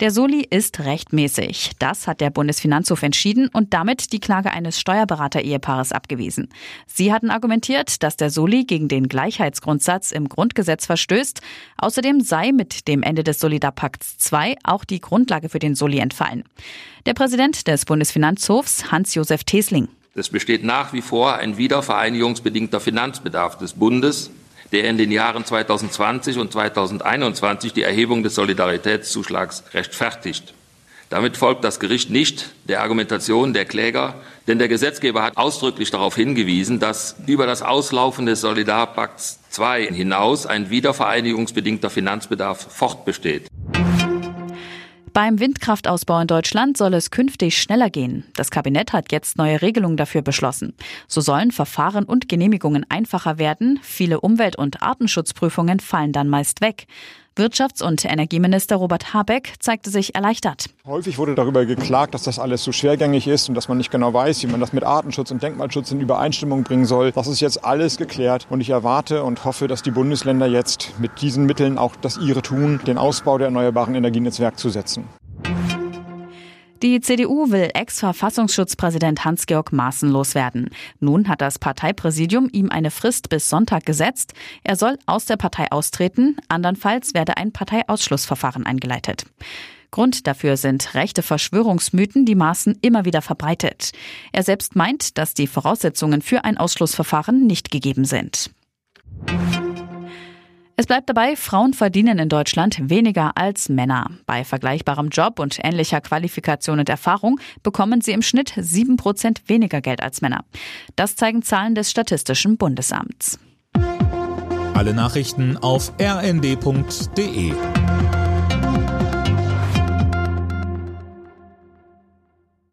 Der Soli ist rechtmäßig. Das hat der Bundesfinanzhof entschieden und damit die Klage eines Steuerberater-Ehepaares abgewiesen. Sie hatten argumentiert, dass der Soli gegen den Gleichheitsgrundsatz im Grundgesetz verstößt. Außerdem sei mit dem Ende des Solidarpakts II auch die Grundlage für den Soli entfallen. Der Präsident des Bundesfinanzhofs, Hans-Josef Tesling. Es besteht nach wie vor ein wiedervereinigungsbedingter Finanzbedarf des Bundes, der in den Jahren 2020 und 2021 die Erhebung des Solidaritätszuschlags rechtfertigt. Damit folgt das Gericht nicht der Argumentation der Kläger, denn der Gesetzgeber hat ausdrücklich darauf hingewiesen, dass über das Auslaufen des Solidarpakts II hinaus ein wiedervereinigungsbedingter Finanzbedarf fortbesteht. Beim Windkraftausbau in Deutschland soll es künftig schneller gehen. Das Kabinett hat jetzt neue Regelungen dafür beschlossen. So sollen Verfahren und Genehmigungen einfacher werden. Viele Umwelt- und Artenschutzprüfungen fallen dann meist weg. Wirtschafts- und Energieminister Robert Habeck zeigte sich erleichtert. Häufig wurde darüber geklagt, dass das alles so schwergängig ist und dass man nicht genau weiß, wie man das mit Artenschutz und Denkmalschutz in Übereinstimmung bringen soll. Das ist jetzt alles geklärt und ich erwarte und hoffe, dass die Bundesländer jetzt mit diesen Mitteln auch das ihre tun, den Ausbau der erneuerbaren Energien ins Werk zu setzen. Die CDU will Ex-Verfassungsschutzpräsident Hans-Georg Maaßen loswerden. Nun hat das Parteipräsidium ihm eine Frist bis Sonntag gesetzt. Er soll aus der Partei austreten, andernfalls werde ein Parteiausschlussverfahren eingeleitet. Grund dafür sind rechte Verschwörungsmythen, die Maaßen immer wieder verbreitet. Er selbst meint, dass die Voraussetzungen für ein Ausschlussverfahren nicht gegeben sind. Es bleibt dabei, Frauen verdienen in Deutschland weniger als Männer. Bei vergleichbarem Job und ähnlicher Qualifikation und Erfahrung bekommen sie im Schnitt sieben Prozent weniger Geld als Männer. Das zeigen Zahlen des Statistischen Bundesamts. Alle Nachrichten auf rnd.de